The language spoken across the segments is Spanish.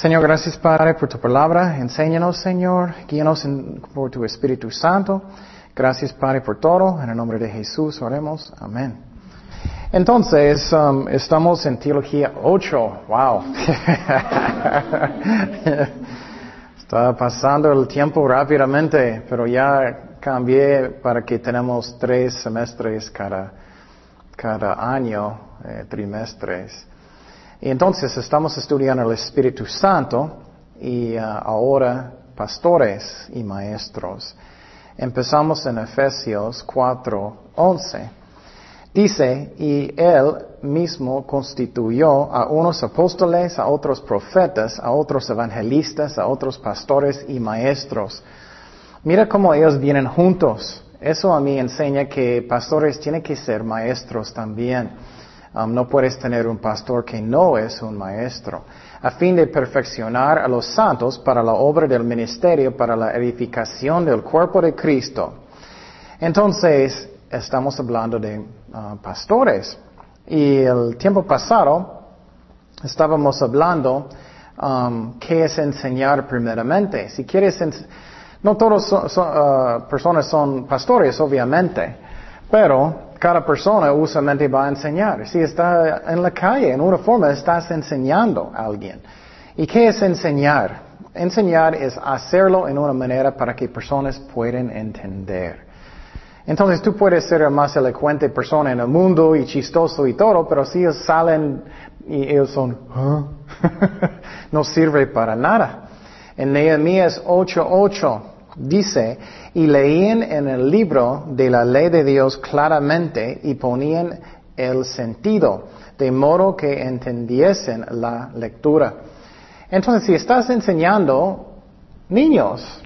Señor, gracias Padre por tu palabra. Enséñanos, Señor. Guíanos por tu Espíritu Santo. Gracias Padre por todo. En el nombre de Jesús oremos. Amén. Entonces, um, estamos en Teología 8. Wow. Está pasando el tiempo rápidamente, pero ya cambié para que tenemos tres semestres cada, cada año, eh, trimestres. Y entonces estamos estudiando el Espíritu Santo y uh, ahora pastores y maestros. Empezamos en Efesios 4, 11. Dice, y él mismo constituyó a unos apóstoles, a otros profetas, a otros evangelistas, a otros pastores y maestros. Mira cómo ellos vienen juntos. Eso a mí enseña que pastores tienen que ser maestros también. Um, no puedes tener un pastor que no es un maestro. A fin de perfeccionar a los santos para la obra del ministerio, para la edificación del cuerpo de Cristo. Entonces, estamos hablando de uh, pastores. Y el tiempo pasado estábamos hablando um, qué es enseñar primeramente. Si quieres, no todas uh, personas son pastores, obviamente, pero cada persona usualmente va a enseñar. Si está en la calle, en una forma, estás enseñando a alguien. ¿Y qué es enseñar? Enseñar es hacerlo en una manera para que personas puedan entender. Entonces tú puedes ser la más elocuente persona en el mundo y chistoso y todo, pero si ellos salen y ellos son, no sirve para nada. En Nehemías 8:8 dice, y leían en el libro de la ley de Dios claramente y ponían el sentido, de modo que entendiesen la lectura. Entonces, si estás enseñando niños,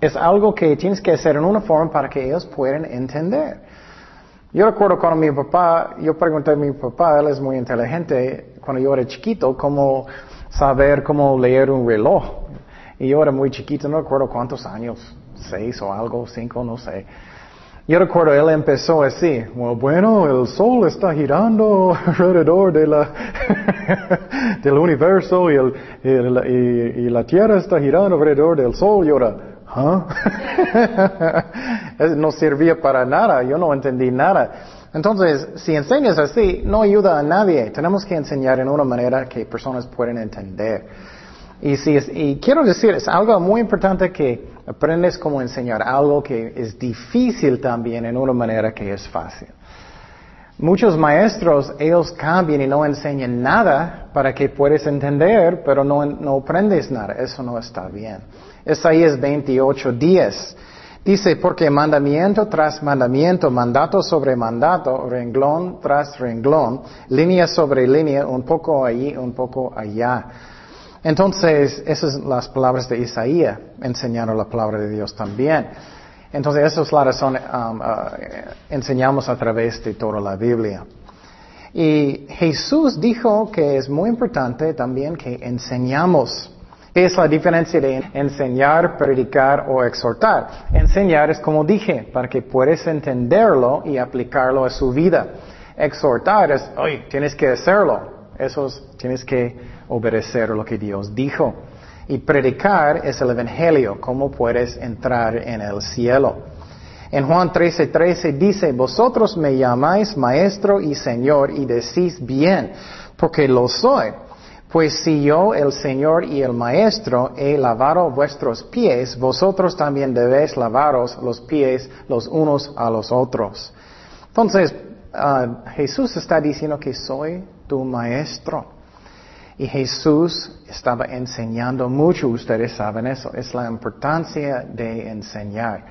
es algo que tienes que hacer en una forma para que ellos puedan entender. Yo recuerdo cuando mi papá, yo pregunté a mi papá, él es muy inteligente, cuando yo era chiquito, cómo saber cómo leer un reloj. Y yo era muy chiquito, no recuerdo cuántos años, seis o algo, cinco, no sé. Yo recuerdo, él empezó así, bueno, el sol está girando alrededor de la, del universo y, la tierra está girando alrededor del sol. Y ahora, ¿Ah? no servía para nada, yo no entendí nada. Entonces, si enseñas así, no ayuda a nadie. Tenemos que enseñar en una manera que personas pueden entender. Y, si y quiero decir, es algo muy importante que aprendes cómo enseñar algo que es difícil también en una manera que es fácil. Muchos maestros, ellos cambian y no enseñan nada para que puedas entender, pero no, no aprendes nada. Eso no está bien. Isaías 28, 10. Dice, porque mandamiento tras mandamiento, mandato sobre mandato, renglón tras renglón, línea sobre línea, un poco allí, un poco allá. Entonces, esas son las palabras de Isaías, enseñando la palabra de Dios también. Entonces, esa es la razón, um, uh, enseñamos a través de toda la Biblia. Y Jesús dijo que es muy importante también que enseñamos. ¿Qué es la diferencia de enseñar, predicar o exhortar? Enseñar es como dije, para que puedas entenderlo y aplicarlo a su vida. Exhortar es, oye, tienes que hacerlo. Eso es, tienes que obedecer lo que Dios dijo. Y predicar es el Evangelio, cómo puedes entrar en el cielo. En Juan 13:13 13 dice, vosotros me llamáis maestro y señor y decís bien, porque lo soy. Pues si yo, el Señor y el Maestro, he lavado vuestros pies, vosotros también debéis lavaros los pies los unos a los otros. Entonces, ah, Jesús está diciendo que soy tu Maestro. Y Jesús estaba enseñando mucho, ustedes saben eso, es la importancia de enseñar.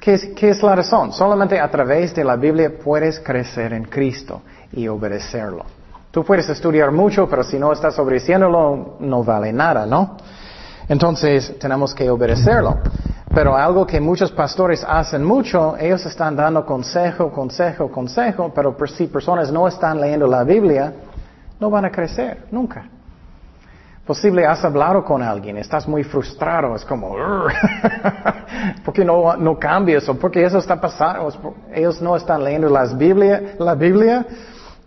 ¿Qué es, ¿Qué es la razón? Solamente a través de la Biblia puedes crecer en Cristo y obedecerlo. Tú puedes estudiar mucho, pero si no estás obedeciéndolo, no vale nada, ¿no? Entonces, tenemos que obedecerlo. Pero algo que muchos pastores hacen mucho, ellos están dando consejo, consejo, consejo, pero si personas no están leyendo la Biblia, no van a crecer, nunca. Posible has hablado con alguien, estás muy frustrado, es como, ¿por qué no, no cambias? ¿O porque eso está pasando? Ellos no están leyendo las Biblia, la Biblia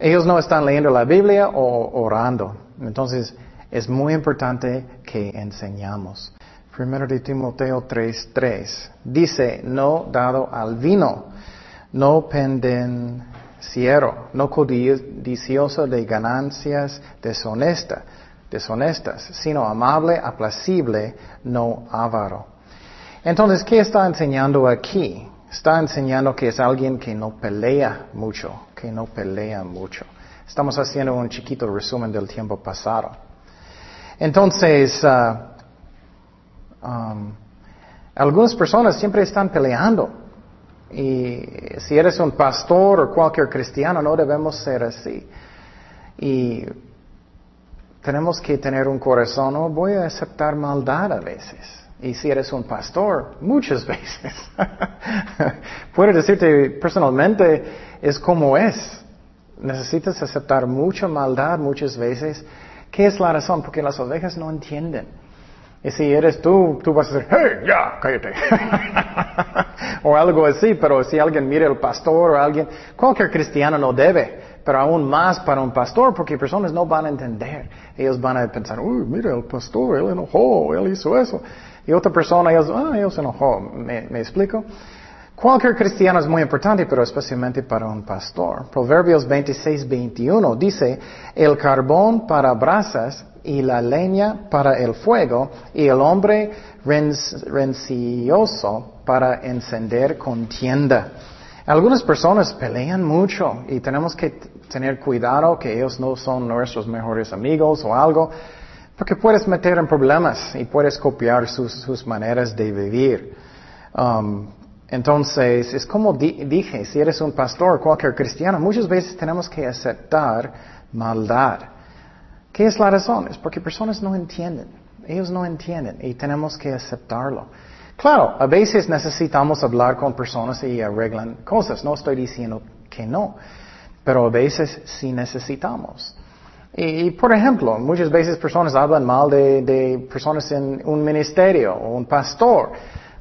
ellos no están leyendo la Biblia o orando. Entonces, Es muy importante que enseñamos. Primero de Timoteo 3:3 dice, no dado al vino, no pendenciero, no codicioso de ganancias deshonesta, deshonestas, sino amable, aplacible, no avaro. Entonces, ¿qué está enseñando aquí? Está enseñando que es alguien que no pelea mucho, que no pelea mucho. Estamos haciendo un chiquito resumen del tiempo pasado. Entonces, ah, um, algunas personas siempre están peleando. Y si eres un pastor o cualquier cristiano, no debemos ser así. Y tenemos que tener un corazón, no voy a aceptar maldad a veces. Y si eres un pastor, muchas veces. Puedo decirte personalmente, es como es. Necesitas aceptar mucha maldad muchas veces. ¿Qué es la razón? Porque las ovejas no entienden. Y si eres tú, tú vas a decir, hey, ya, cállate. o algo así, pero si alguien mira al pastor o alguien, cualquier cristiano no debe, pero aún más para un pastor, porque personas no van a entender. Ellos van a pensar, uy, mira el pastor, él enojó, él hizo eso. Y otra persona, ellos, ah, ellos se enojó. ¿Me, ¿Me explico? Cualquier cristiano es muy importante, pero especialmente para un pastor. Proverbios 26, 21 dice, el carbón para brasas y la leña para el fuego y el hombre rencioso para encender contienda. Algunas personas pelean mucho y tenemos que tener cuidado que ellos no son nuestros mejores amigos o algo. Porque puedes meter en problemas y puedes copiar sus, maneras de vivir. Um, entonces, es como dije, si eres un pastor, cualquier cristiano, muchas veces tenemos que aceptar maldad. ¿Qué es la razón? Es porque personas no entienden. Ellos no entienden y tenemos que aceptarlo. Claro, a veces necesitamos hablar con personas y arreglan cosas. No estoy diciendo que no, pero a veces sí necesitamos. Y, por ejemplo, muchas veces personas hablan mal de, personas en un ministerio o un pastor.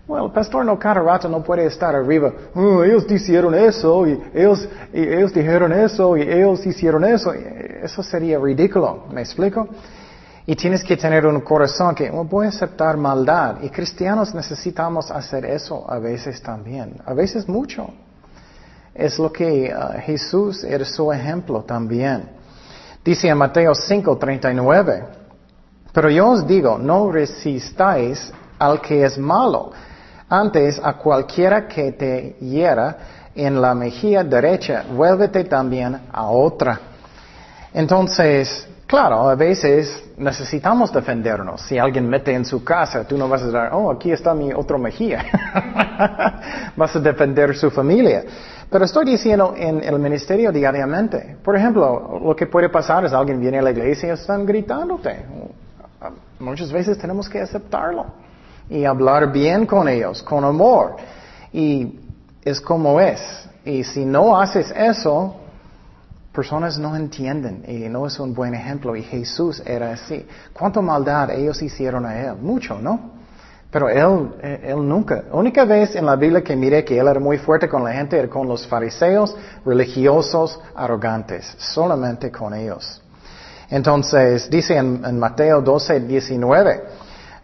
Bueno, el pastor no cada rato no puede estar arriba. Oh, ellos hicieron eso y ellos, y ellos dijeron eso y ellos hicieron eso. Eso sería ridículo. ¿Me explico? Y tienes que tener un corazón que oh, voy a aceptar maldad. Y cristianos necesitamos hacer eso a veces también. A veces mucho. Es lo que uh, Jesús era su ejemplo también. Dice en Mateo 5:39, pero yo os digo, no resistáis al que es malo, antes a cualquiera que te hiera en la mejilla derecha, vuélvete también a otra. Entonces, claro, a veces necesitamos defendernos. Si alguien mete en su casa, tú no vas a decir, oh, aquí está mi otro mejilla. vas a defender su familia. Pero estoy diciendo en el ministerio diariamente. Por ejemplo, lo que puede pasar es alguien viene a la iglesia y están gritándote. Muchas veces tenemos que aceptarlo y hablar bien con ellos, con amor. Y es como es. Y si no haces eso, personas no entienden y no es un buen ejemplo. Y Jesús era así. ¿Cuánta maldad ellos hicieron a él? Mucho, ¿no? Pero él, él nunca, única vez en la Biblia que miré que él era muy fuerte con la gente era con los fariseos religiosos arrogantes, solamente con ellos. Entonces, dice en, Mateo 12, 19,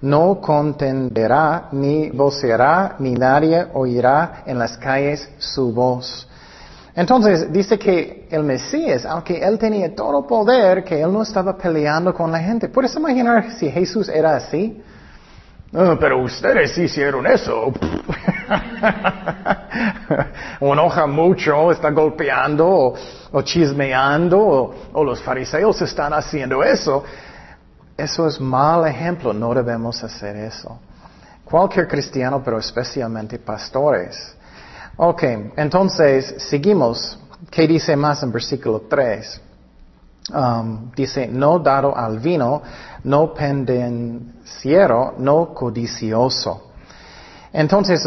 no contenderá, ni vocerá, ni nadie oirá en las calles su voz. Entonces, dice que el Mesías, aunque él tenía todo poder, que él no estaba peleando con la gente. ¿Puedes imaginar si Jesús era así? Pero ustedes hicieron eso. o enoja mucho, está golpeando o, chismeando o, los fariseos están haciendo eso. Eso es mal ejemplo, no debemos hacer eso. Cualquier cristiano, pero especialmente pastores. Ok, entonces seguimos. ¿Qué dice más en versículo 3? Um, dice, no dado al vino, no pendenciero, no codicioso. Entonces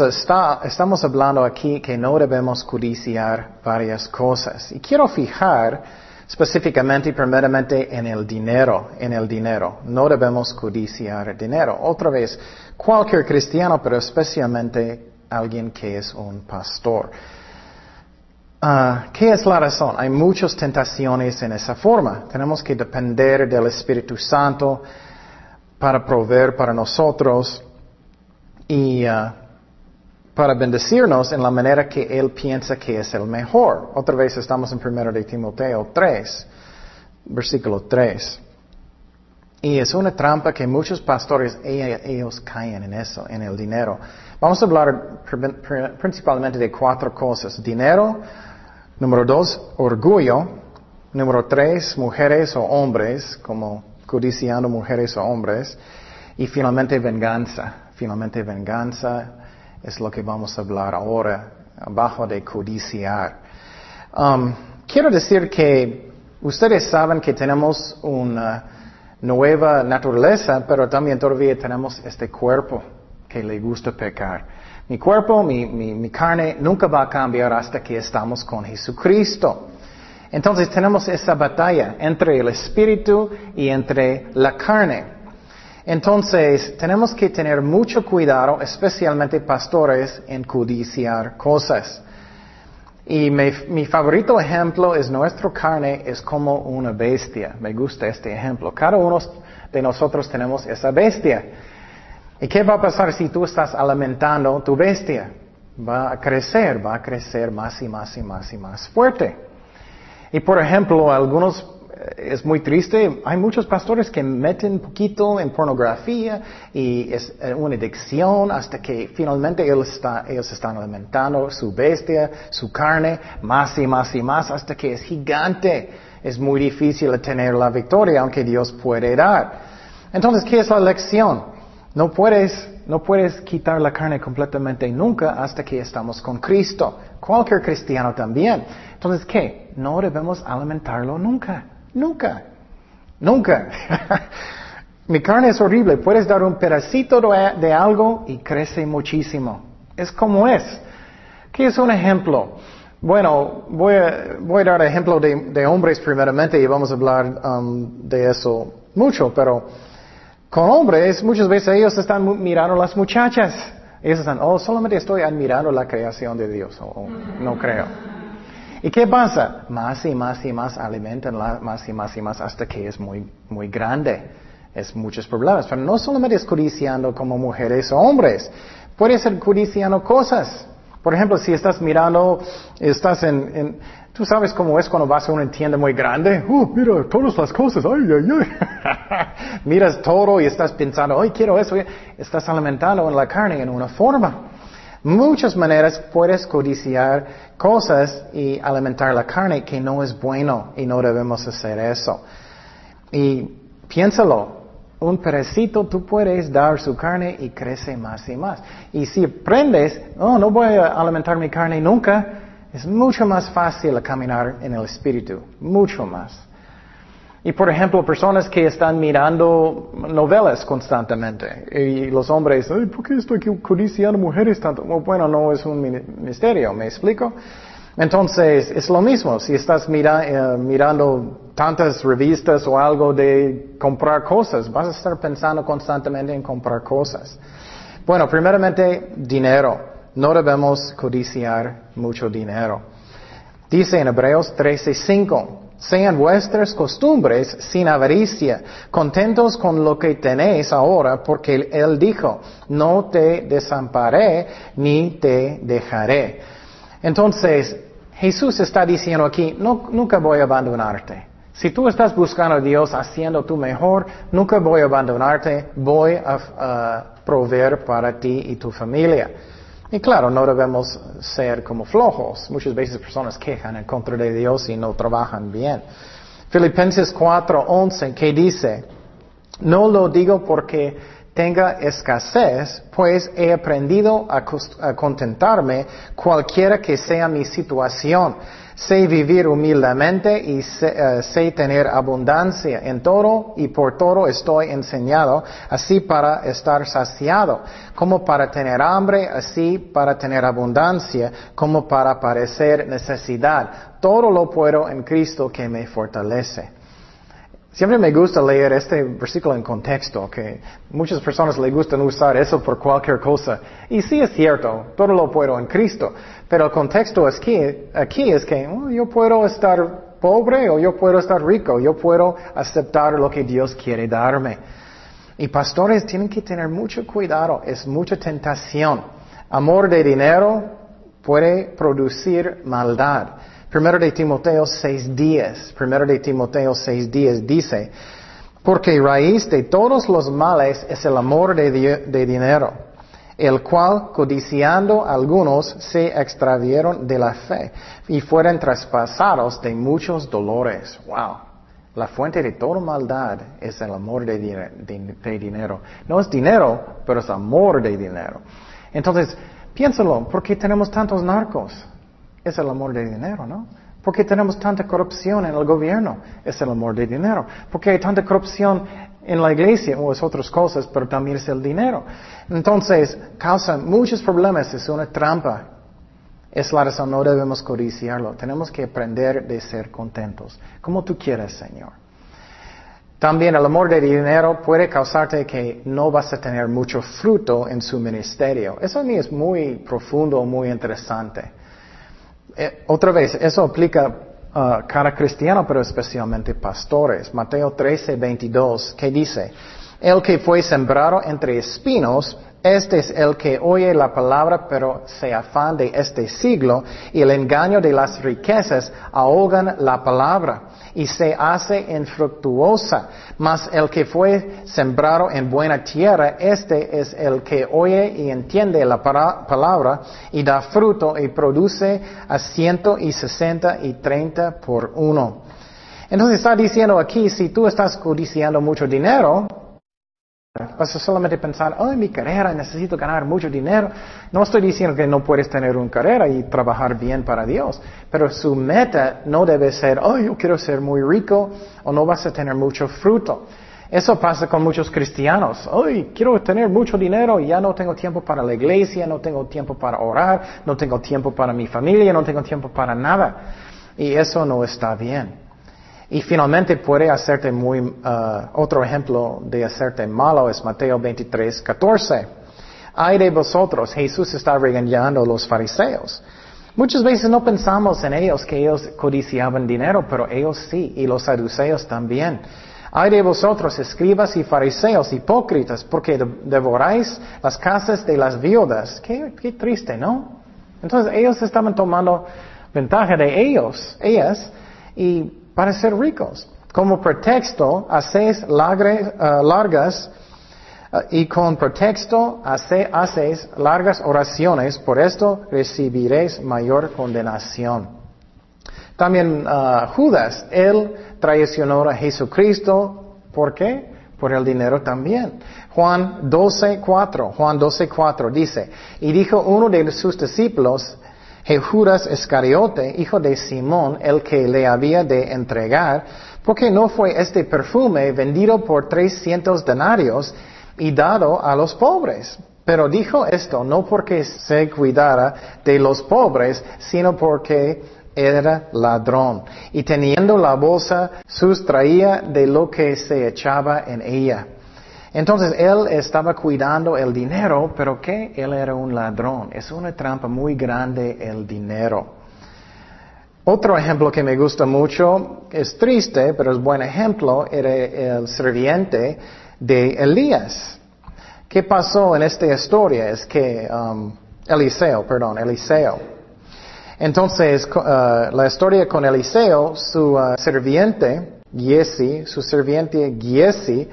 estamos hablando aquí que no debemos codiciar varias cosas. Y quiero fijar específicamente y primeramente en el dinero, en el dinero. No debemos codiciar dinero. Otra vez, cualquier cristiano, pero especialmente alguien que es un pastor. Ah, ¿Qué es la razón? Hay muchas tentaciones en esa forma. Tenemos que depender del Espíritu Santo para proveer para nosotros y ah, para bendecirnos en la manera que Él piensa que es el mejor. Otra vez estamos en 1 de Timoteo 3, versículo 3. Y es una trampa que muchos pastores, ellos caen en eso, en el dinero. Vamos a hablar principalmente de cuatro cosas. Dinero, número dos, orgullo, número tres, mujeres o hombres, como codiciando mujeres o hombres, y finalmente venganza. Finalmente venganza es lo que vamos a hablar ahora, abajo de codiciar. Um, quiero decir que ustedes saben que tenemos una nueva naturaleza, pero también todavía tenemos este cuerpo que le gusta pecar. Mi cuerpo, mi, mi, carne nunca va a cambiar hasta que estamos con Jesucristo. Entonces tenemos esa batalla entre el espíritu y entre la carne. Entonces tenemos que tener mucho cuidado, especialmente pastores, en codiciar cosas. Y mi, favorito ejemplo es nuestra carne es como una bestia. Me gusta este ejemplo. Cada uno de nosotros tenemos esa bestia. ¿Y qué va a pasar si tú estás alimentando tu bestia? Va a crecer, va a crecer más y más y más y más fuerte. Y por ejemplo, algunos es muy triste. Hay muchos pastores que meten poquito en pornografía y es eh, una adicción hasta que finalmente ellos, están alimentando su bestia, su carne, más y más y más hasta que es gigante. Es muy difícil tener la victoria, aunque Dios puede dar. Entonces, ¿qué es la lección? No puedes, no puedes quitar la carne completamente nunca hasta que estamos con Cristo. Cualquier cristiano también. Entonces, ¿qué? No debemos alimentarlo nunca. Nunca. Nunca. Mi carne es horrible. Puedes dar un pedacito de algo y crece muchísimo. Es como es. ¿Qué es un ejemplo? Bueno, voy a, voy a dar ejemplo de, hombres primeramente y vamos a hablar um, de eso mucho, pero con hombres muchas veces ellos están mirando las muchachas. Ellos están, oh, solamente estoy admirando la creación de Dios. Oh, no creo. ¿Y qué pasa? Más y más y más alimentan más y más y más hasta que es muy, muy grande. Es muchos problemas. Pero no solamente es codiciando como mujeres o hombres. Puede ser codiciando cosas. Por ejemplo, si estás mirando, estás en, tú sabes cómo es cuando vas a una tienda muy grande. Uh, mira todas las cosas. Ay, ay, ay. Miras todo y estás pensando, ay, quiero eso. Estás alimentando en la carne en una forma. Muchas maneras puedes codiciar cosas y alimentar la carne que no es bueno y no debemos hacer eso. Y piénsalo, un pedacito tú puedes dar su carne y crece más y más. Y si aprendes, oh, no voy a alimentar mi carne nunca, es mucho más fácil caminar en el espíritu, mucho más. Y por ejemplo, personas que están mirando novelas constantemente. Y los hombres, Ay, ¿por qué estoy codiciando mujeres tanto? Bueno, no es un misterio, ¿me explico? Entonces, es lo mismo. Si estás eh, mirando tantas revistas o algo de comprar cosas, vas a estar pensando constantemente en comprar cosas. Bueno, primeramente, dinero. No debemos codiciar mucho dinero. Dice en Hebreos 13:5 sean vuestras costumbres sin avaricia, contentos con lo que tenéis ahora, porque Él dijo, no te desamparé ni te dejaré. Entonces, Jesús está diciendo aquí, no, nunca voy a abandonarte. Si tú estás buscando a Dios haciendo tu mejor, nunca voy a abandonarte, voy a proveer para ti y tu familia. Y claro, no debemos ser como flojos. Muchas veces personas quejan en contra de Dios y no trabajan bien. Filipenses 4:11 que dice, no lo digo porque tenga escasez, pues he aprendido a, contentarme cualquiera que sea mi situación. Sé vivir humildemente y eh, sé, tener abundancia en todo y por todo estoy enseñado, así para estar saciado, como para tener hambre, así para tener abundancia, como para parecer necesidad. Todo lo puedo en Cristo que me fortalece. Siempre me gusta leer este versículo en contexto, que muchas personas le gustan usar eso por cualquier cosa. Y sí es cierto, todo lo puedo en Cristo. Pero el contexto aquí, aquí es que oh, yo puedo estar pobre o yo puedo estar rico, yo puedo aceptar lo que Dios quiere darme. Y pastores tienen que tener mucho cuidado, es mucha tentación. Amor de dinero puede producir maldad. Primero de Timoteo 6.10, primero de Timoteo 6.10 dice, porque raíz de todos los males es el amor de dinero, el cual, codiciando algunos, se extravieron de la fe y fueron traspasados de muchos dolores. Wow. La fuente de toda maldad es el amor de, dinero. No es dinero, pero es amor de dinero. Entonces, piénsalo, ¿por qué tenemos tantos narcos? Es el amor de dinero, ¿no? ¿Por qué tenemos tanta corrupción en el gobierno? Es el amor de dinero. ¿Por qué hay tanta corrupción en la iglesia? O es otras cosas, pero también es el dinero. Entonces, causa muchos problemas, es una trampa. Es la razón, no debemos codiciarlo. Tenemos que aprender de ser contentos, como tú quieres, Señor. También el amor de dinero puede causarte que no vas a tener mucho fruto en su ministerio. Eso mí es muy profundo, muy interesante. Eh, otra vez, eso aplica a cada cristiano, pero especialmente pastores. Mateo 13, 22, que dice, el que fue sembrado entre espinos, este es el que oye la palabra, pero se afán de este siglo y el engaño de las riquezas ahogan la palabra y se hace infructuosa. Mas el que fue sembrado en buena tierra, este es el que oye y entiende la palabra y da fruto y produce a ciento y sesenta y treinta por uno. Entonces está diciendo aquí, si tú estás codiciando mucho dinero, Vas a solamente pensar, oh, mi carrera, necesito ganar mucho dinero. No estoy diciendo que no puedes tener una carrera y trabajar bien para Dios, pero su meta no debe ser, oh, yo quiero ser muy rico o no vas a tener mucho fruto. Eso pasa con muchos cristianos. Hoy quiero tener mucho dinero y ya no tengo tiempo para la iglesia, no tengo tiempo para orar, no tengo tiempo para mi familia, no tengo tiempo para nada. Y eso no está bien. Y finalmente puede hacerte muy, uh, otro ejemplo de hacerte malo es Mateo 23, 14. Ay de vosotros, Jesús está regañando a los fariseos. Muchas veces no pensamos en ellos que ellos codiciaban dinero, pero ellos sí, y los saduceos también. Ay de vosotros, escribas y fariseos, hipócritas, porque devoráis las casas de las viudas. Qué, qué triste, ¿no? Entonces ellos estaban tomando ventaja de ellos, ellas, y para ser ricos. Como pretexto, hacéis eh, largas eh, y con pretexto hacéis largas oraciones, por esto recibiréis mayor condenación. También eh, Judas, él traicionó a Jesucristo, ¿por qué? Por el dinero también. Juan 12.4, Juan 12.4 dice, y dijo uno de sus discípulos, Judas Iscariote, hijo de Simón, el que le había de entregar, porque no fue este perfume vendido por trescientos denarios y dado a los pobres. Pero dijo esto no porque se cuidara de los pobres, sino porque era ladrón. Y teniendo la bolsa, sustraía de lo que se echaba en ella. Entonces él estaba cuidando el dinero, pero que él era un ladrón. Es una trampa muy grande el dinero. Otro ejemplo que me gusta mucho, es triste, pero es buen ejemplo, era el serviente de Elías. ¿Qué pasó en esta historia? Es que um, Eliseo, perdón, Eliseo. Entonces, uh, la historia con Eliseo, su uh, serviente, Giesi, su serviente Giesi,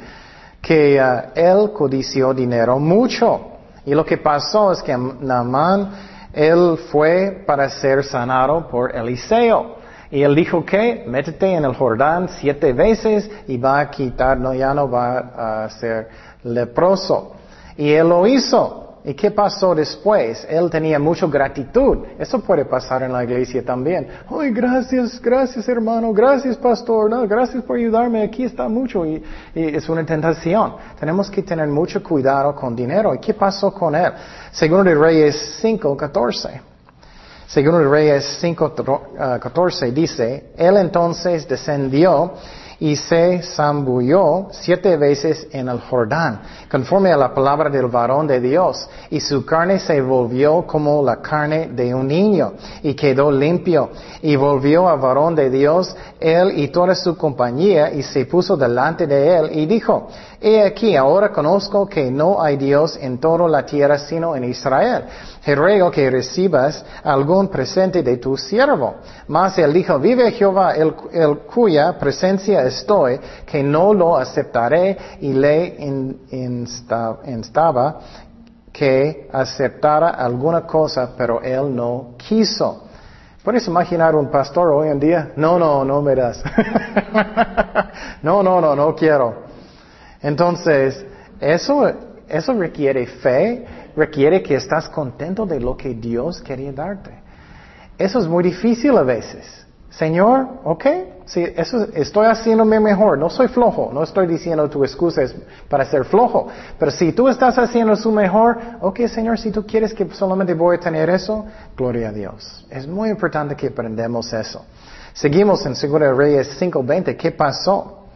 que uh, él codició dinero mucho. Y lo que pasó es que Naamán, él fue para ser sanado por Eliseo. Y él dijo que métete en el Jordán siete veces y va a quitar, no, ya no va a ser leproso. Y él lo hizo. ¿Y qué pasó después? Él tenía mucha gratitud. Eso puede pasar en la iglesia también. Ay, gracias, gracias hermano, gracias pastor, no, gracias por ayudarme, aquí está mucho. Y, es una tentación. Tenemos que tener mucho cuidado con dinero. ¿Y qué pasó con él? Segundo de Reyes 5, 14. Segundo de Reyes 5, 14 dice, él entonces descendió y se zambulló siete veces en el Jordán, conforme a la palabra del varón de Dios, y su carne se volvió como la carne de un niño, y quedó limpio, y volvió a varón de Dios, él y toda su compañía, y se puso delante de él, y dijo, He aquí, ahora conozco que no hay Dios en toda la tierra sino en Israel. Te ruego que recibas algún presente de tu siervo. Mas él dijo, vive Jehová, el, cuya presencia estoy, que no lo aceptaré, y le instaba que aceptara alguna cosa, pero él no quiso. ¿Puedes imaginar un pastor hoy en día? No, no, no me das. no, no, no, no quiero. Entonces, eso, eso requiere fe, requiere que estás contento de lo que Dios quería darte. Eso es muy difícil a veces. Señor, ok, sí, eso, estoy haciéndome mejor, no soy flojo, no estoy diciendo tu excusa es para ser flojo, pero si tú estás haciendo su mejor, ok Señor, si tú quieres que solamente voy a tener eso, gloria a Dios. Es muy importante que aprendamos eso. Seguimos en 2 Reyes 5.20, ¿qué pasó?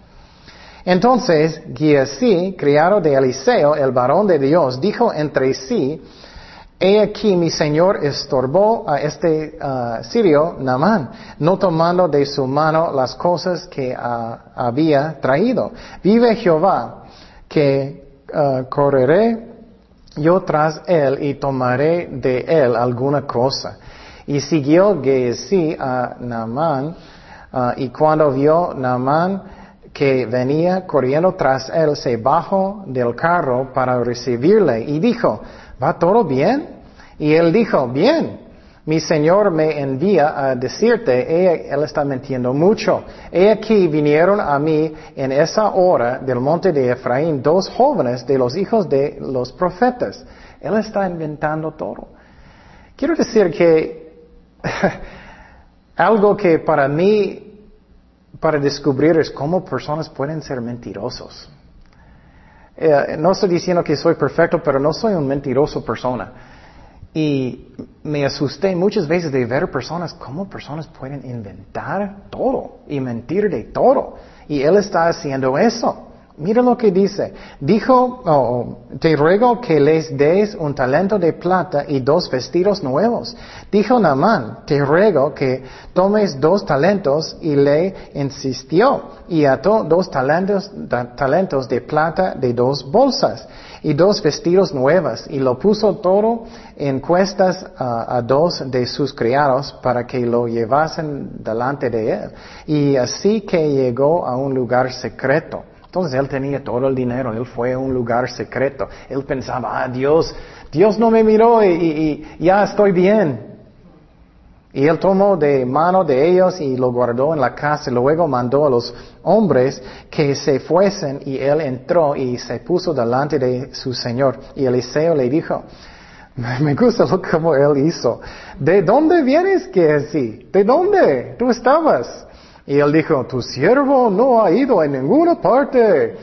Entonces, Giesi, criado de Eliseo, el varón de Dios, dijo entre sí, He aquí mi Señor estorbó a este uh, sirio, Naamán, no tomando de su mano las cosas que uh, había traído. Vive Jehová, que uh, correré yo tras él y tomaré de él alguna cosa. Y siguió Giesi a Naamán, y cuando vio Naamán que venía corriendo tras él se bajó del carro para recibirle y dijo, ¿va todo bien? Y él dijo, bien, mi Señor me envía a decirte, él está mintiendo mucho. He aquí vinieron a mí en esa hora del monte de Efraín dos jóvenes de los hijos de los profetas. Él está inventando todo. Quiero decir que algo que para mí para descubrir es cómo personas pueden ser mentirosos. Eh, no estoy diciendo que soy perfecto, pero no soy un mentiroso persona. Y me asusté muchas veces de ver personas, cómo personas pueden inventar todo y mentir de todo. Y él está haciendo eso. Mira lo que dice. Dijo, oh, te ruego que les des un talento de plata y dos vestidos nuevos. Dijo Naamán, te ruego que tomes dos talentos y le insistió y ató dos talentos, talentos de plata de dos bolsas y dos vestidos nuevos y lo puso todo en cuestas a dos de sus criados para que lo llevasen delante de él. Y así que llegó a un lugar secreto. Entonces él tenía todo el dinero, él fue a un lugar secreto. Él pensaba, ah, Dios, Dios no me miró y, ya estoy bien. Y él tomó de mano de ellos y lo guardó en la casa. Luego mandó a los hombres que se fuesen y él entró y se puso delante de su Señor. Y Eliseo le dijo, me gusta lo como él hizo. ¿De dónde vienes que así? ¿De dónde? ¿Tú estabas? Y él dijo, tu siervo no ha ido a ninguna parte.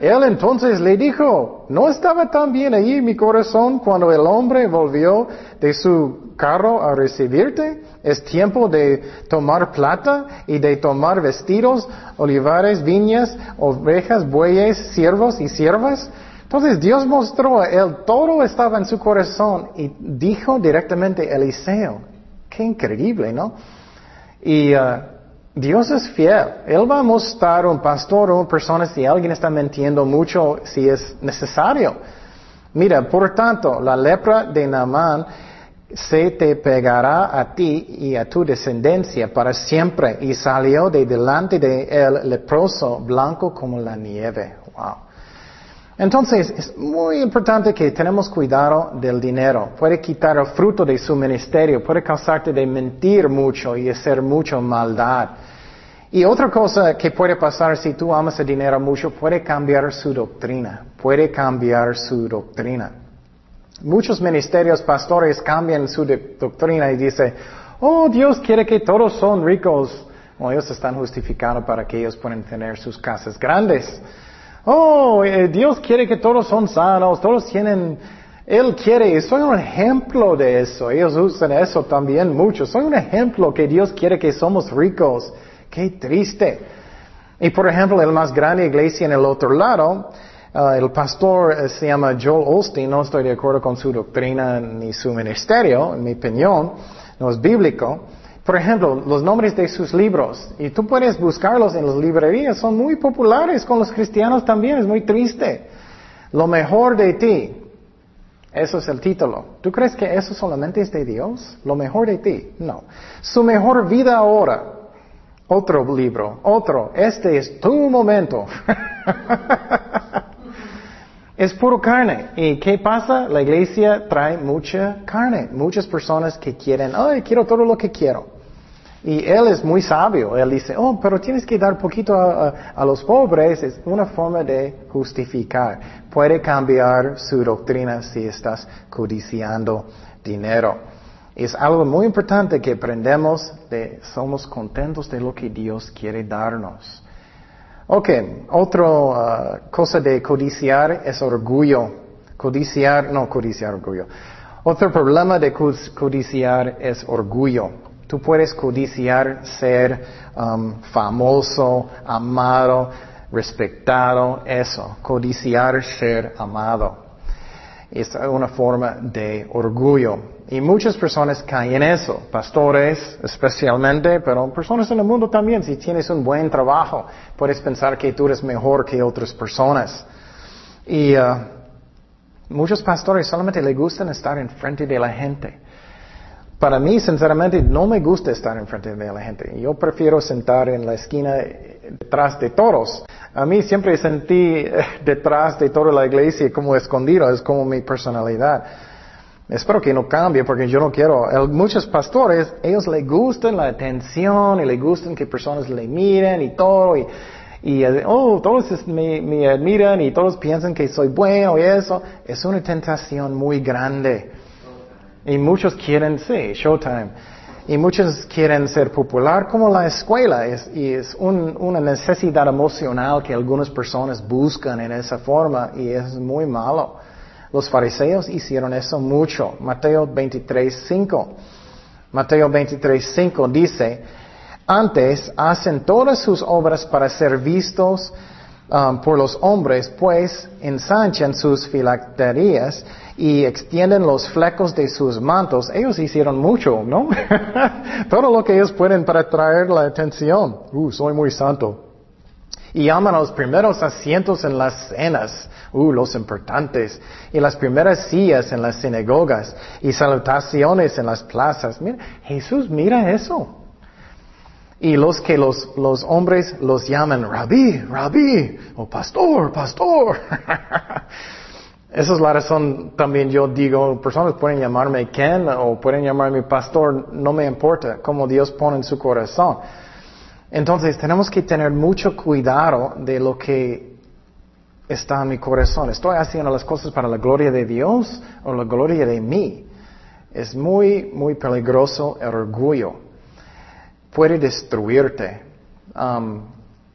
Él entonces le dijo, ¿no estaba tan bien allí mi corazón cuando el hombre volvió de su carro a recibirte? Es tiempo de tomar plata y de tomar vestidos, olivares, viñas, ovejas, bueyes, siervos y siervas. Entonces Dios mostró, él todo estaba en su corazón y dijo directamente Eliseo. Qué increíble, ¿no? Y uh, Dios es fiel. Él va a mostrar un pastor o una persona si alguien está mintiendo mucho, si es necesario. Mira, por tanto, la lepra de Naamán se te pegará a ti y a tu descendencia para siempre. Y salió de delante de él leproso, blanco como la nieve. Wow. Entonces, es muy importante que tenemos cuidado del dinero. Puede quitar el fruto de su ministerio, puede causarte de mentir mucho y hacer mucha maldad. Y otra cosa que puede pasar si tú amas el dinero mucho, puede cambiar su doctrina, puede cambiar su doctrina. Muchos ministerios pastores cambian su doctrina y dicen, oh, Dios quiere que todos son ricos. Bueno, ellos están justificando para que ellos puedan tener sus casas grandes. Oh, eh, Dios quiere que todos son sanos, todos tienen, Él quiere, soy un ejemplo de eso, ellos usan eso también mucho, soy un ejemplo que Dios quiere que somos ricos, qué triste. Y por ejemplo, el más grande iglesia en el otro lado, uh, el pastor eh, se llama Joel Osteen, no estoy de acuerdo con su doctrina ni su ministerio, en mi opinión, no es bíblico. Por ejemplo, los nombres de sus libros, y tú puedes buscarlos en las librerías, son muy populares con los cristianos también, es muy triste. Lo mejor de ti, eso es el título. ¿Tú crees que eso solamente es de Dios? Lo mejor de ti. No. Su mejor vida ahora. Otro libro. Otro. Este es tu momento. es puro carne. ¿Y qué pasa? La iglesia trae mucha carne. Muchas personas que quieren, ay, quiero todo lo que quiero. Y él es muy sabio. Él dice, oh, pero tienes que dar poquito a, los pobres. Es una forma de justificar. Puede cambiar su doctrina si estás codiciando dinero. Es algo muy importante que aprendemos de somos contentos de lo que Dios quiere darnos. Ok, otra uh, cosa de codiciar es orgullo. Codiciar, no codiciar orgullo. Otro problema de codiciar es orgullo. Tú puedes codiciar ser um, famoso, amado, respetado, eso, codiciar ser amado. Es una forma de orgullo. Y muchas personas caen en eso, pastores especialmente, pero personas en el mundo también. Si tienes un buen trabajo, puedes pensar que tú eres mejor que otras personas. Y uh, muchos pastores solamente les gustan estar enfrente de la gente. Para mí, sinceramente, no me gusta estar enfrente de la gente. Yo prefiero sentar en la esquina detrás de todos. A mí siempre sentí eh, detrás de toda la iglesia como escondido, es como mi personalidad. Espero que no cambie porque yo no quiero. muchos pastores, ellos les gustan la atención y les gustan que personas le miren y todo. Y, y oh, todos me, me admiran y todos piensan que soy bueno y eso. Es una tentación muy grande. Y muchos quieren, sí, Showtime. Y muchos quieren ser popular como la escuela. Es, es una necesidad emocional que algunas personas buscan en esa forma y es muy malo. Los fariseos hicieron eso mucho. Mateo 23, 5. Mateo 23, 5 dice, antes hacen todas sus obras para ser vistos um, por los hombres, pues ensanchan sus filacterías y extienden los flecos de sus mantos. Ellos hicieron mucho, ¿no? Todo lo que ellos pueden para atraer la atención. Uh, soy muy santo. Y llaman a los primeros asientos en las cenas, uh, los importantes, y las primeras sillas en las sinagogas, y salutaciones en las plazas. Mira, Jesús mira eso. Y los que los, los hombres los llaman rabí, rabí, o pastor, pastor. Esa es la razón también yo digo, personas pueden llamarme Ken o pueden llamarme pastor, no me importa, como Dios pone en su corazón. Entonces tenemos que tener mucho cuidado de lo que está en mi corazón. ¿Estoy haciendo las cosas para la gloria de Dios o la gloria de mí? Es muy, muy peligroso el orgullo. Puede destruirte. Um,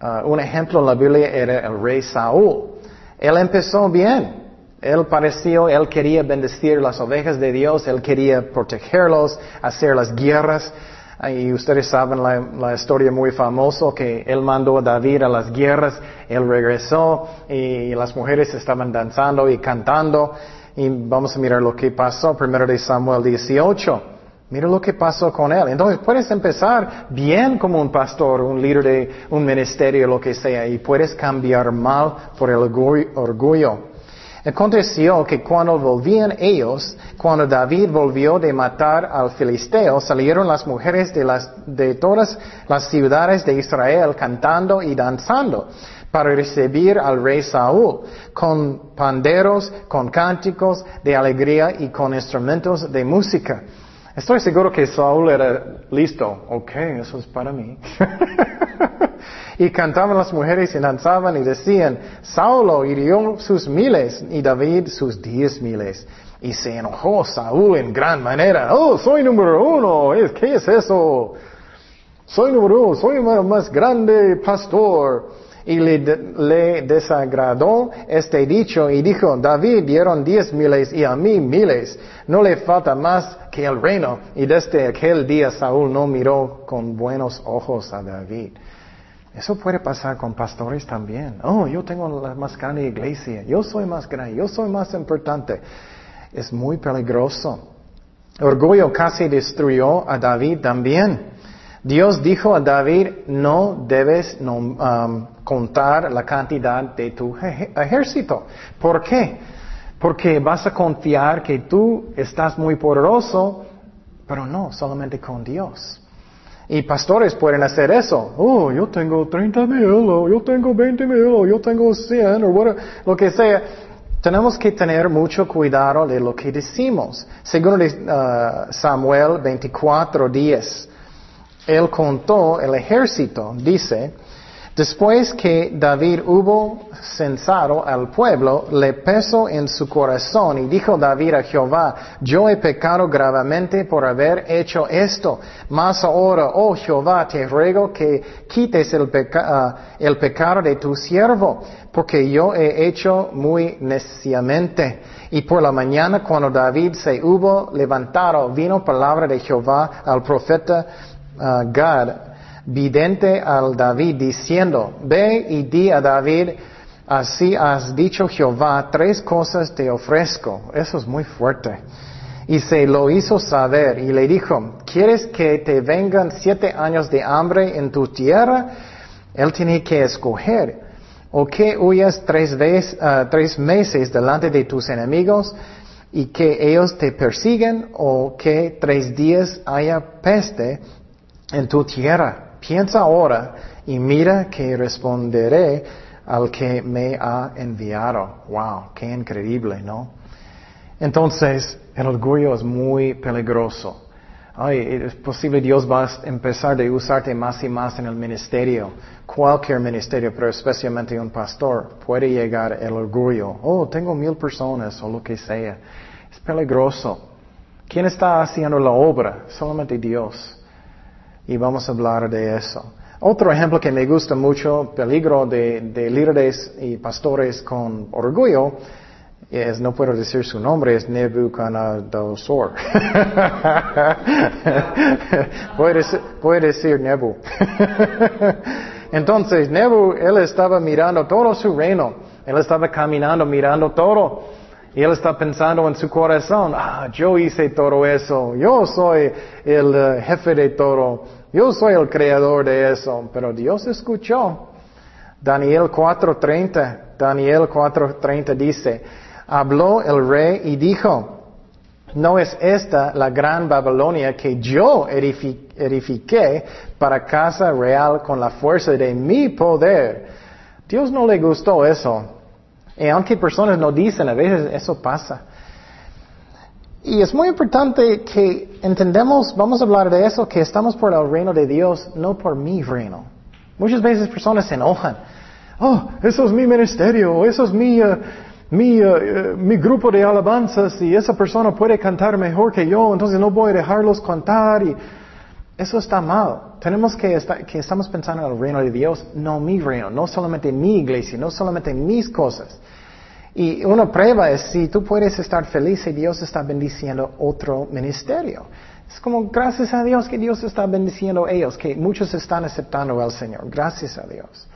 uh, un ejemplo en la Biblia era el rey Saúl. Él empezó bien. Él pareció, él quería bendecir las ovejas de Dios, él quería protegerlos, hacer las guerras. Y ustedes saben la, historia muy famosa que él mandó a David a las guerras, él regresó y las mujeres estaban danzando y cantando. Y vamos a mirar lo que pasó, primero de Samuel 18. Mira lo que pasó con él. Entonces puedes empezar bien como un pastor, un líder de un ministerio, lo que sea, y puedes cambiar mal por el orgullo. Aconteció que cuando volvían ellos, cuando David volvió de matar al filisteo, salieron las mujeres de, todas las ciudades de Israel cantando y danzando para recibir al rey Saúl, con panderos, con cánticos de alegría y con instrumentos de música. Estoy seguro que Saúl era listo. Ok, eso es para mí. y cantaban las mujeres y danzaban y decían, Saulo hirió sus miles y David sus diez miles. Y se enojó Saúl en gran manera. Oh, soy número uno. ¿Qué es eso? Soy número uno. Soy más grande pastor y le, desagradó este dicho y dijo, David dieron diez miles y a mí miles, no le falta más que el reino. Y desde aquel día Saúl no miró con buenos ojos a David. Eso puede pasar con pastores también. Oh, yo tengo la más grande iglesia, yo soy más grande, yo soy más importante. Es muy peligroso. Orgullo casi destruyó a David también. Dios dijo a David, no debes um, contar la cantidad de tu ejército. ¿Por qué? Porque vas a confiar que tú estás muy poderoso, pero no, solamente con Dios. Y pastores pueden hacer eso. Oh, yo tengo 30 mil, o yo tengo 20 mil, o yo tengo 100, o lo que sea. Tenemos que tener mucho cuidado de lo que decimos. Según uh, Samuel 24, 10, él contó el ejército, dice, Después que David hubo censado al pueblo, le pesó en su corazón y dijo David a Jehová, yo he pecado gravemente por haber hecho esto, mas ahora, oh Jehová, te ruego que quites el, ah, el pecado de tu siervo, porque yo he hecho muy neciamente. Y por la mañana, cuando David se hubo levantado, vino palabra de Jehová al profeta ah, Gad, vidente al David diciendo, ve y di a David, así has dicho Jehová, tres cosas te ofrezco. Eso es muy fuerte. Y se lo hizo saber y le dijo, ¿quieres que te vengan siete años de hambre en tu tierra? Él tiene que escoger. O que huyas tres, veces, ah, tres meses delante de tus enemigos y que ellos te persiguen o que tres días haya peste en tu tierra. Piensa ahora y mira que responderé al que me ha enviado. Wow, qué increíble, ¿no? Entonces, el orgullo es muy peligroso. Ay, es posible Dios va a empezar a usarte más y más en el ministerio. Cualquier ministerio, pero especialmente un pastor, puede llegar el orgullo. Oh, tengo mil personas o lo que sea. Es peligroso. ¿Quién está haciendo la obra? Solamente Dios y vamos a hablar de eso. Otro ejemplo que me gusta mucho, peligro de, líderes y pastores con orgullo, es, no puedo decir su nombre, es Nebuchadnezzar. puede, decir Nebu. Entonces, Nebu, él estaba mirando todo su reino. Él estaba caminando, mirando todo. Y él está pensando en su corazón, ah, yo hice todo eso, yo soy el eh, jefe de todo, yo soy el creador de eso, pero Dios escuchó. Daniel 4:30, Daniel 4:30 dice, habló el rey y dijo, no es esta la gran Babilonia que yo edifiqué para casa real con la fuerza de mi poder. Dios no le gustó eso. Y aunque personas no dicen, a veces eso pasa. Y es muy importante que entendamos, vamos a hablar de eso, que estamos por el reino de Dios, no por mi reino. Muchas veces personas se enojan. Oh, eso es mi ministerio, eso es mi, uh, mi, uh, uh, mi grupo de alabanzas y esa persona puede cantar mejor que yo, entonces no voy a dejarlos cantar. Y eso está mal. Tenemos que, estar, que estamos pensando en el reino de Dios, no mi reino, no solamente mi iglesia, no solamente mis cosas. Y una prueba es si tú puedes estar feliz y Dios está bendiciendo otro ministerio. Es como gracias a Dios que Dios está bendiciendo a ellos, que muchos están aceptando al Señor. Gracias a Dios.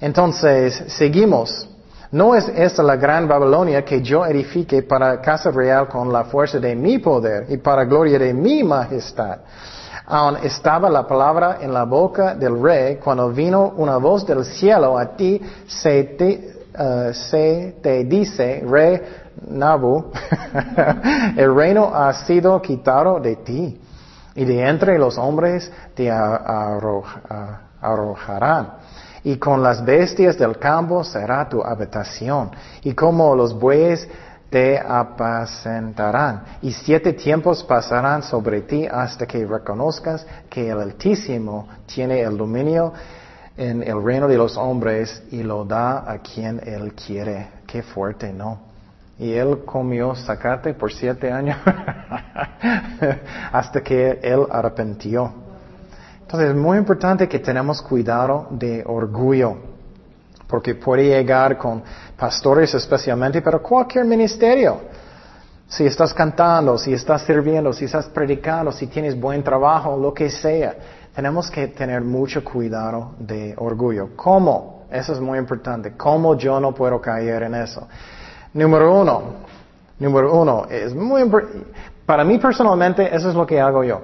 Entonces, seguimos. No es esta la gran Babilonia que yo edifique para casa real con la fuerza de mi poder y para gloria de mi majestad. Aún estaba la palabra en la boca del rey cuando vino una voz del cielo a ti, se te, te dice, rey Nabu, el reino ha sido quitado de ti y de entre los hombres te arrojarán. Y con las bestias del campo será tu habitación. Y como los bueyes te apacentarán y siete tiempos pasarán sobre ti hasta que reconozcas que el Altísimo tiene el dominio en el reino de los hombres y lo da a quien él quiere. Qué fuerte, ¿no? Y él comió zacate por siete años hasta que él arrepintió. Entonces es muy importante que tenemos cuidado de orgullo porque puede llegar con pastores especialmente, pero cualquier ministerio. Si estás cantando, si estás sirviendo, si estás predicando, si tienes buen trabajo, lo que sea, Tenemos que tener mucho cuidado de orgullo. ¿Cómo? Eso es muy importante. ¿Cómo yo no puedo caer en eso? Número uno, número uno, es muy para mí personalmente eso es lo que hago yo.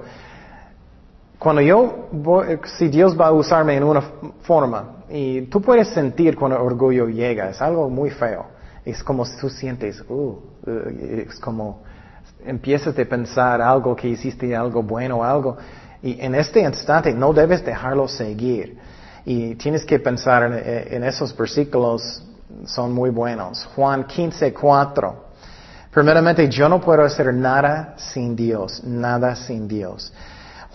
Cuando yo, si Dios va a usarme en una forma, y tú puedes sentir cuando el orgullo llega, es algo muy feo. Es como si tú sientes, uh, es como empiezas a pensar algo que hiciste algo bueno, algo, y en este instante no debes dejarlo seguir. Y tienes que pensar en, esos versículos, son muy buenos. Juan 15, 4. Primeramente, yo no puedo hacer nada sin Dios, nada sin Dios.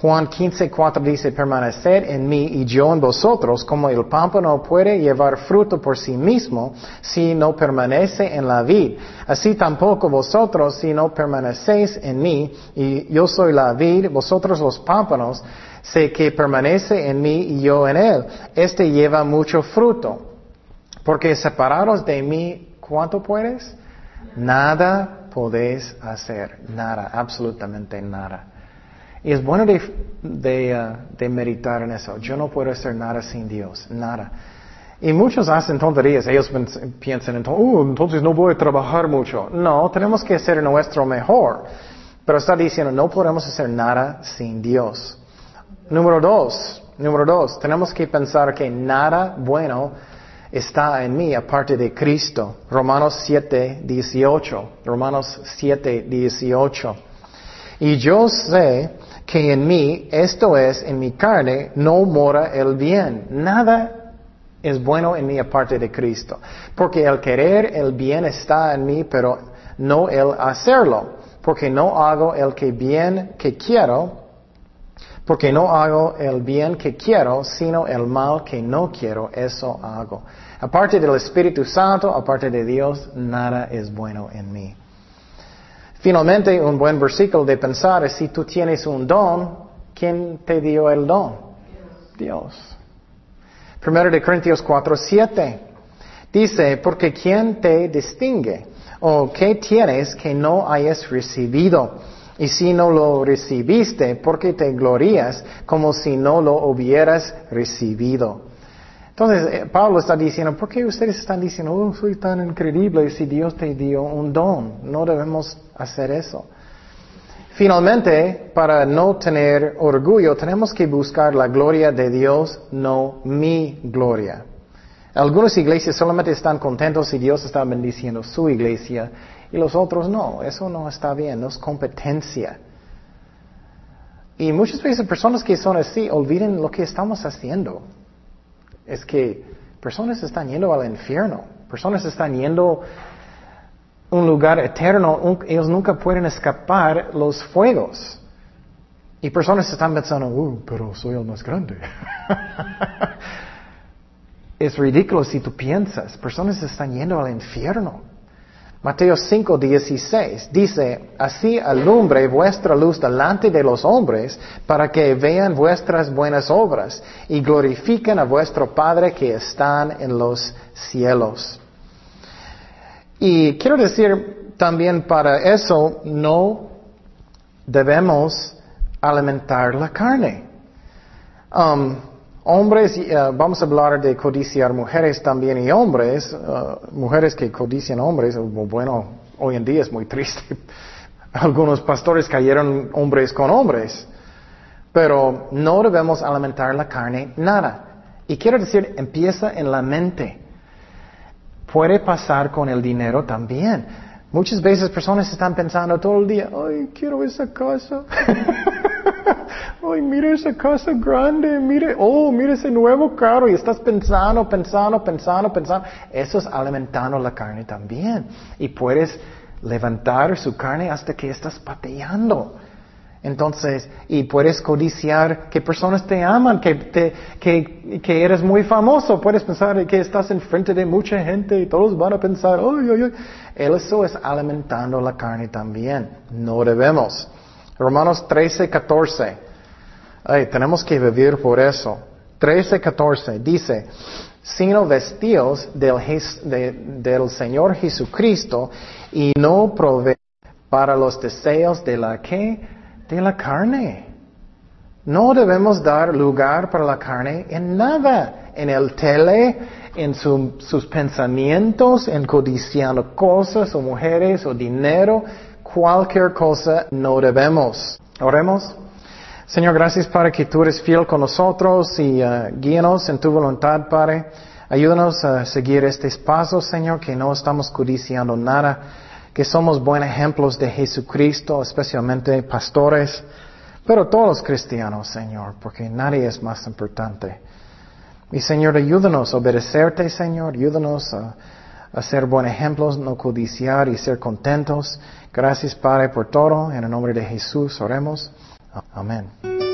Juan 15, 4 dice, permanecer en mí y yo en vosotros, como el pámpano puede llevar fruto por sí mismo si no permanece en la vid. Así tampoco vosotros si no permanecéis en mí y yo soy la vid, vosotros los pámpanos, sé que permanece en mí y yo en él. Este lleva mucho fruto. Porque separados de mí, ¿cuánto puedes? Nada podéis hacer, nada, absolutamente nada. Y es bueno de, uh, de, meditar en eso. Yo no puedo hacer nada sin Dios, nada. Y muchos hacen tonterías. Ellos piensan, oh, entonces no voy a trabajar mucho. No, tenemos que hacer nuestro mejor. Pero está diciendo, no podemos hacer nada sin Dios. Número dos, número dos, tenemos que pensar que nada bueno está en mí aparte de Cristo. Romanos 7, 18. Romanos 7, 18. Y yo sé que en mí, esto es, en mi carne, no mora el bien. Nada es bueno en mí aparte de Cristo. Porque el querer el bien está en mí, pero no el hacerlo. Porque no hago el que bien que quiero, porque no hago el bien que quiero, sino el mal que no quiero, eso hago. Aparte del Espíritu Santo, aparte de Dios, nada es bueno en mí. Finalmente, un buen versículo de pensar es si tú tienes un don, ¿quién te dio el don? Dios. Primero de Corintios 4, 7. Dice, porque ¿quién te distingue? ¿O qué tienes que no hayas recibido? Y si no lo recibiste, ¿por qué te glorías como si no lo hubieras recibido? Entonces, eh, Pablo está diciendo, ¿por qué ustedes están diciendo, oh, soy tan increíble si Dios te dio un don? No debemos hacer eso. Finalmente, para no tener orgullo, tenemos que buscar la gloria de Dios, no mi gloria. Algunas iglesias solamente están contentos si Dios está bendiciendo su iglesia y los otros no. Eso no está bien, no es competencia. Y muchas veces personas que son así olviden lo que estamos haciendo es que personas están yendo al infierno, personas están yendo a un lugar eterno, ellos nunca pueden escapar los fuegos. Y personas están pensando, uh, pero soy el más grande. es ridículo si tú piensas, personas están yendo al infierno. Mateo 5, 16 dice, así alumbre vuestra luz delante de los hombres para que vean vuestras buenas obras y glorifiquen a vuestro Padre que están en los cielos. Y quiero decir también para eso no debemos alimentar la carne. Um, Hombres, eh, vamos a hablar de codiciar mujeres también y hombres, eh, mujeres que codician hombres, bueno, hoy en día es muy triste. Algunos pastores cayeron hombres con hombres, pero no debemos alimentar la carne nada. Y quiero decir, empieza en la mente. Puede pasar con el dinero también. Muchas veces personas están pensando todo el día, ay, quiero esa casa. Ay, mira esa casa grande, mire, oh, mira ese nuevo carro y estás pensando, pensando, pensando, pensando. Eso es alimentando la carne también. Y puedes levantar su carne hasta que estás pateando. Entonces, y puedes codiciar que personas te aman, que, te, que, que eres muy famoso. Puedes pensar que estás enfrente de mucha gente y todos van a pensar, ay, ay, ay. Eso es alimentando la carne también. No debemos. Romanos 13, 14. Ay, tenemos que vivir por eso. 13, 14 dice, sino vestidos del, del Señor Jesucristo y no prove para los deseos de la que? De la carne. No debemos dar lugar para la carne en nada, en el tele, en sus pensamientos, en codiciando cosas o mujeres o dinero, cualquier cosa no debemos. Oremos. Señor, gracias para que tú eres fiel con nosotros y uh, en tu voluntad, Padre. Ayúdanos a seguir estos pasos, Señor, que no estamos codiciando nada, que somos buenos ejemplos de Jesucristo, especialmente pastores, pero todos cristianos, Señor, porque nadie es más importante. Y Señor, ayúdanos a obedecerte, Señor, ayúdanos a, a ser buenos ejemplos, no codiciar y ser contentos. Gracias, Padre, por todo. En el nombre de Jesús oremos. Amén.